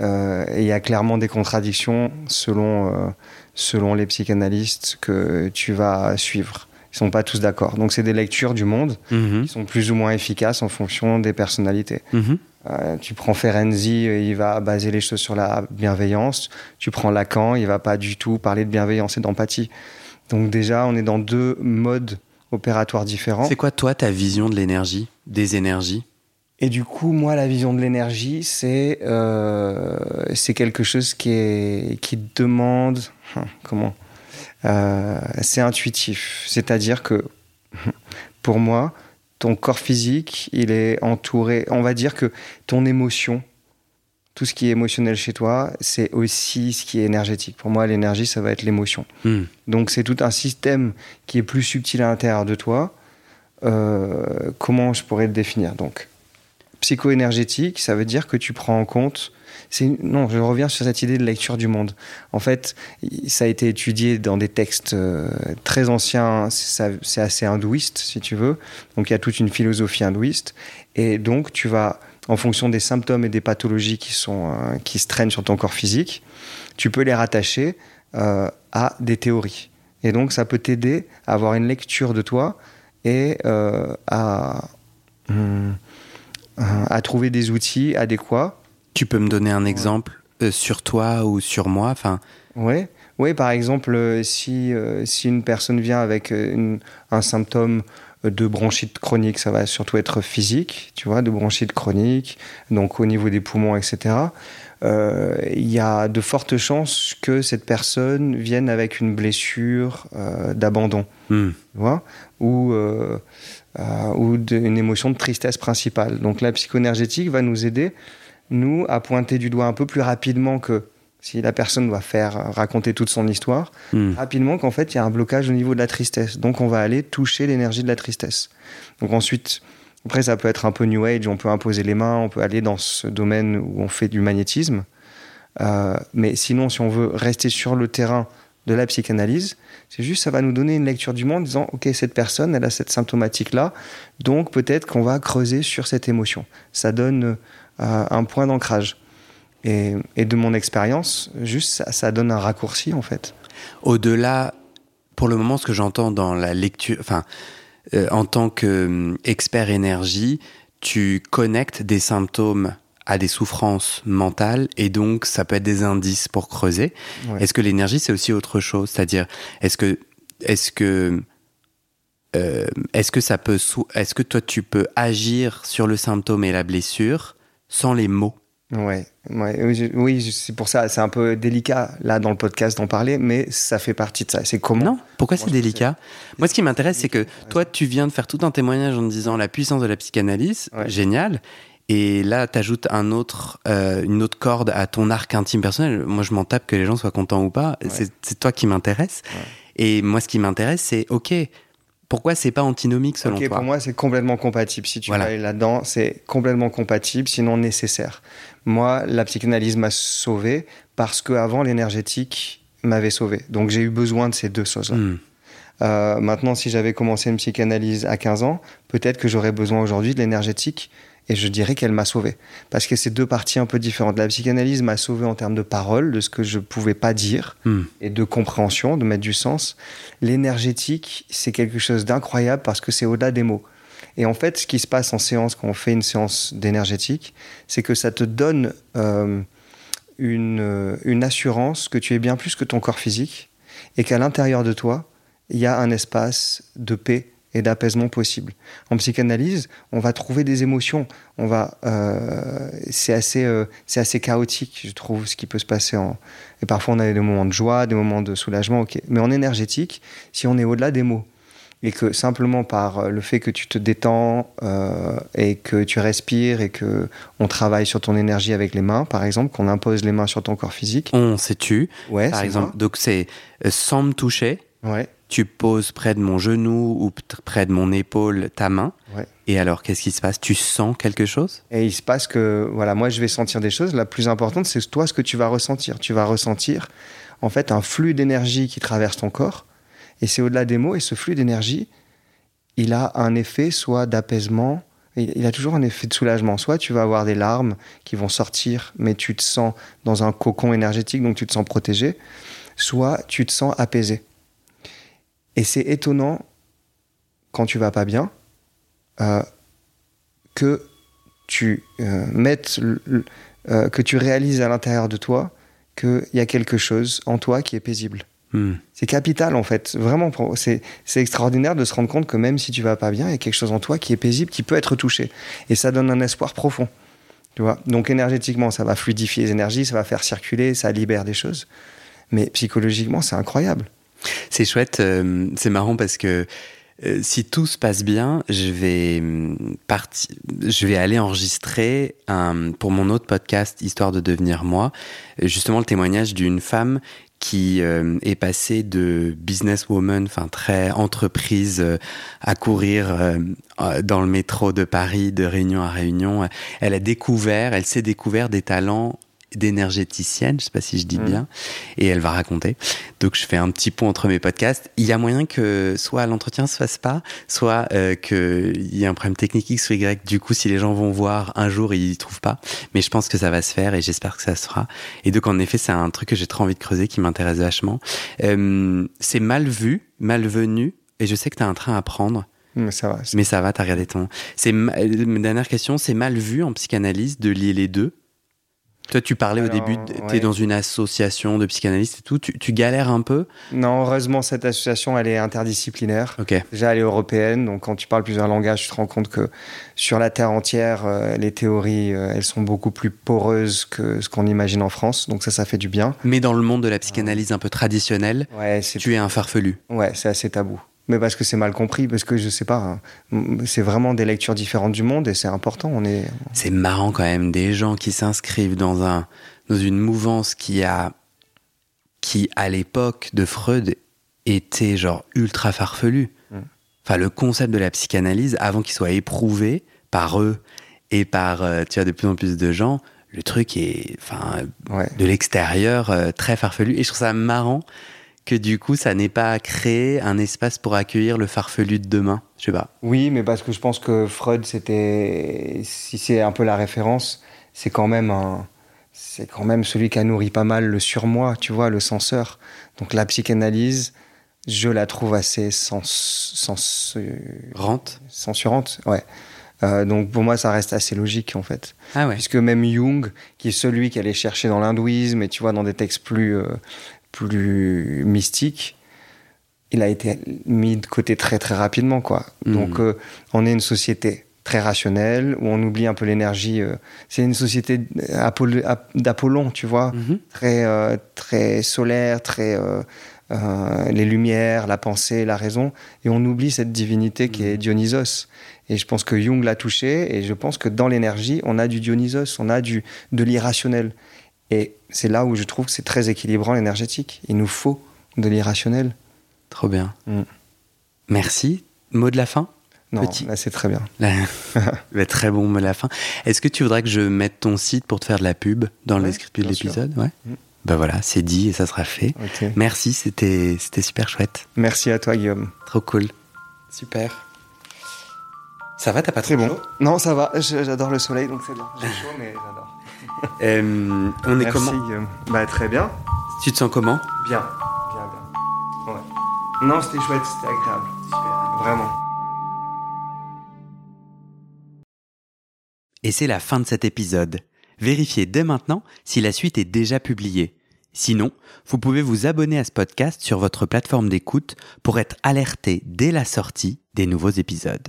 euh, il y a clairement des contradictions selon, euh, selon les psychanalystes que tu vas suivre. Ils sont pas tous d'accord. Donc, c'est des lectures du monde Mhm. qui sont plus ou moins efficaces en fonction des personnalités. Mhm. Euh, tu prends Ferenczi, euh, il va baser les choses sur la bienveillance. Tu prends Lacan, il va pas du tout parler de bienveillance et d'empathie. Donc déjà, on est dans deux modes opératoires différents. C'est quoi, toi, ta vision de l'énergie, des énergies? Et du coup, moi, la vision de l'énergie, c'est euh, c'est quelque chose qui est qui demande hum, comment Euh, C'est intuitif, c'est-à-dire que pour moi, ton corps physique, il est entouré. On va dire que ton émotion, tout ce qui est émotionnel chez toi, c'est aussi ce qui est énergétique. Pour moi, l'énergie, ça va être l'émotion. Hmm. Donc c'est tout un système qui est plus subtil à l'intérieur de toi. Euh, comment je pourrais le définir Donc? Psycho-énergétique, ça veut dire que tu prends en compte. Non, je reviens sur cette idée de lecture du monde. En fait, ça a été étudié dans des textes euh, très anciens. C'est assez hindouiste, si tu veux. Donc il y a toute une philosophie hindouiste. Et donc tu vas, en fonction des symptômes et des pathologies qui sont euh, qui se traînent sur ton corps physique, tu peux les rattacher euh, à des théories. Et donc, ça peut t'aider à avoir une lecture de toi et euh, à, à trouver des outils adéquats. Tu peux me donner un exemple sur toi ou sur moi enfin, Ouais. Oui, par exemple, euh, si, euh, si une personne vient avec euh, une- un symptôme de bronchite chronique, ça va surtout être physique, tu vois, de bronchite chronique, donc au niveau des poumons, etc. Euh, Il y a de fortes chances que cette personne vienne avec une blessure euh, d'abandon. hmm. tu vois, ou, euh, ou une émotion de tristesse principale. Donc la psychoénergétique va nous aider, nous, à pointer du doigt un peu plus rapidement que si la personne doit faire raconter toute son histoire, Hmm. rapidement qu'en fait il y a un blocage au niveau de la tristesse. Donc on va aller toucher l'énergie de la tristesse. Donc ensuite, après ça peut être un peu New Age, on peut imposer les mains, on peut aller dans ce domaine où on fait du magnétisme. Euh, mais sinon, si on veut rester sur le terrain de la psychanalyse, c'est juste ça va nous donner une lecture du monde en disant ok cette personne elle a cette symptomatique là, donc peut-être qu'on va creuser sur cette émotion. Ça donne euh, un point d'ancrage. Et, et de mon expérience, juste ça, ça donne un raccourci en fait. Au-delà, pour le moment, ce que j'entends dans la lecture, enfin, euh, en tant qu'expert énergie, tu connectes des symptômes à des souffrances mentales et donc ça peut être des indices pour creuser. Ouais. Est-ce que l'énergie c'est aussi autre chose? C'est-à-dire, est-ce que, est-ce que, euh, est-ce que ça peut, est-ce que toi tu peux agir sur le symptôme et la blessure sans les mots? Ouais, oui, c'est pour ça, c'est un peu délicat là dans le podcast d'en parler, mais ça fait partie de ça. C'est comment Non, pourquoi c'est délicat Moi, ce qui m'intéresse, c'est que toi, tu viens de faire tout un témoignage en disant la puissance de la psychanalyse, génial. Et là, tu ajoutes un autre, euh, une autre corde à ton arc intime personnel. Moi, je m'en tape que les gens soient contents ou pas. C'est toi qui m'intéresse. Et moi, ce qui m'intéresse, c'est OK. Pourquoi c'est pas antinomique selon toi Pour moi, c'est complètement compatible. Si tu vas aller là-dedans, c'est complètement compatible, sinon nécessaire. Moi, la psychanalyse m'a sauvé parce qu'avant, l'énergétique m'avait sauvé. Donc, j'ai eu besoin de ces deux choses-là. Hmm. Euh, maintenant, si j'avais commencé une psychanalyse à 15 ans, peut-être que j'aurais besoin aujourd'hui de l'énergétique et je dirais qu'elle m'a sauvé. Parce que c'est deux parties un peu différentes. La psychanalyse m'a sauvé en termes de parole, de ce que je ne pouvais pas dire, hmm. et de compréhension, de mettre du sens. L'énergétique, c'est quelque chose d'incroyable parce que c'est au-delà des mots. Et en fait, ce qui se passe en séance, quand on fait une séance d'énergétique, c'est que ça te donne euh, une, une assurance que tu es bien plus que ton corps physique, et qu'à l'intérieur de toi, il y a un espace de paix et d'apaisement possible. En psychanalyse, on va trouver des émotions. On va, euh, c'est assez, euh, c'est assez chaotique, je trouve, ce qui peut se passer. En... Et parfois, on a des moments de joie, des moments de soulagement. ok. Mais en énergétique, si on est au-delà des mots et que simplement par le fait que tu te détends euh, et que tu respires et que on travaille sur ton énergie avec les mains, par exemple, qu'on impose les mains sur ton corps physique. On sais-tu Ouais. Par exemple, donc c'est sans me toucher. Ouais tu poses près de mon genou ou près de mon épaule ta main. Et alors, qu'est-ce qui se passe? Tu sens quelque chose? Et il se passe que, voilà, moi je vais sentir des choses. La plus importante, c'est toi ce que tu vas ressentir. Tu vas ressentir, en fait, un flux d'énergie qui traverse ton corps. Et c'est au-delà des mots. Et ce flux d'énergie, il a un effet soit d'apaisement, il a toujours un effet de soulagement. Soit tu vas avoir des larmes qui vont sortir, mais tu te sens dans un cocon énergétique, donc tu te sens protégé. Soit tu te sens apaisé. Et c'est étonnant, quand tu vas pas bien, euh, que tu euh, mettes, euh, que tu réalises à l'intérieur de toi qu'il y a quelque chose en toi qui est paisible. Hmm. C'est capital en fait, vraiment. C'est extraordinaire de se rendre compte que même si tu vas pas bien, il y a quelque chose en toi qui est paisible, qui peut être touché. Et ça donne un espoir profond. Tu vois? Donc énergétiquement, ça va fluidifier les énergies, ça va faire circuler, ça libère des choses. Mais psychologiquement, c'est incroyable. C'est chouette, euh, c'est marrant parce que euh, si tout se passe bien, je vais hum, je vais aller enregistrer pour mon autre podcast Histoire de devenir moi, justement le témoignage d'une femme qui euh, est passée de businesswoman, enfin très entreprise, à courir dans le métro de Paris de réunion à réunion. Elle a découvert, elle s'est découvert des talents d'énergéticienne, je sais pas si je dis mm. bien, et elle va raconter. Donc je fais un petit pont entre mes podcasts. Il y a moyen que soit l'entretien se fasse pas, soit euh, qu'il y ait un problème technique X ou Y. Du coup, si les gens vont voir un jour, ils y trouvent pas. Mais je pense que ça va se faire et j'espère que ça se fera. Et donc en effet, c'est un truc que j'ai trop envie de creuser, qui m'intéresse vachement. Euh, c'est mal vu, malvenu, et je sais que tu as un train à prendre. Mais ça va. Mais ça va, t'as regardé ton. C'est ma dernière question, c'est mal vu en psychanalyse de lier les deux? Toi, tu parlais au début, tu es dans une association de psychanalystes et tout. Tu, galères un peu? Non, heureusement, cette association, elle est interdisciplinaire. Ok. Déjà, elle est européenne. Donc, quand tu parles plusieurs langages, tu te rends compte que sur la Terre entière, euh, les théories, euh, elles sont beaucoup plus poreuses que ce qu'on imagine en France. Donc, ça, ça fait du bien. Mais dans le monde de la psychanalyse un peu traditionnelle, tu es un farfelu. Ouais, c'est assez tabou mais parce que c'est mal compris, parce que je sais pas, hein. c'est vraiment des lectures différentes du monde et c'est important. On est. C'est marrant quand même des gens qui s'inscrivent dans un dans une mouvance qui a qui à l'époque de Freud était genre ultra farfelu. Mm. Enfin le concept de la psychanalyse avant qu'il soit éprouvé par eux et par euh, tu vois de plus en plus de gens, le truc est enfin de l'extérieur euh, très farfelu et je trouve ça marrant que du coup, ça n'est pas créé un espace pour accueillir le farfelu de demain Je sais pas. Oui, mais parce que je pense que Freud, c'était, si c'est un peu la référence, c'est quand même un, c'est quand même celui qui a nourri pas mal le surmoi, tu vois, le censeur. Donc la psychanalyse, je la trouve assez sens, sens Rente censurante, ouais. Euh, donc pour moi, ça reste assez logique en fait. Ah ouais. Puisque même Jung, qui est celui qui allait chercher dans l'hindouisme et tu vois dans des textes plus euh, plus mystique, il a été mis de côté très très rapidement quoi. Hmm. Donc euh, on est une société très rationnelle, où on oublie un peu l'énergie. euh, c'est une société d'Apoll- d'Apollon, tu vois, Mhm. très, euh, très solaire, très les lumières, la pensée, la raison, et on oublie cette divinité qui est Dionysos. Et je pense que Jung l'a touché, et je pense que dans l'énergie, on a du Dionysos, on a du, de l'irrationnel. Et c'est là où je trouve que c'est très équilibrant l'énergétique. Il nous faut de l'irrationnel. Trop bien. Mm. Merci. Mot de la fin Non, Petit. là c'est très bien. Là- Bah, Très bon mot de la fin. Est-ce que tu voudrais que je mette ton site pour te faire de la pub dans le Ouais, descriptif de l'épisode? Ouais. Mm. Bah voilà, c'est dit et ça sera fait. Merci, c'était c'était super chouette. Merci à toi, Guillaume. Trop cool. Super. Ça va, t'as pas Très trop bon. chaud? Non, ça va. Je- J'adore le soleil, donc c'est bien. J'ai chaud, mais j'adore. Euh, On est Merci, comment Guillaume. Bah, très bien. Tu te sens comment Bien. Bien, bien. Ouais. Non, c'était chouette, c'était agréable. Vraiment. Et c'est la fin de cet épisode. Vérifiez dès maintenant si la suite est déjà publiée. Sinon, vous pouvez vous abonner à ce podcast sur votre plateforme d'écoute pour être alerté dès la sortie des nouveaux épisodes.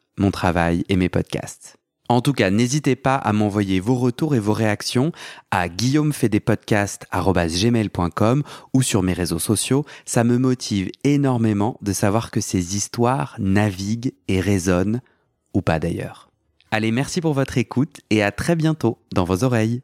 mon travail et mes podcasts. En tout cas, n'hésitez pas à m'envoyer vos retours et vos réactions à guillaumefedepodcast.gmail.com ou sur mes réseaux sociaux. Ça me motive énormément de savoir que ces histoires naviguent et résonnent, ou pas d'ailleurs. Allez, merci pour votre écoute et à très bientôt dans vos oreilles.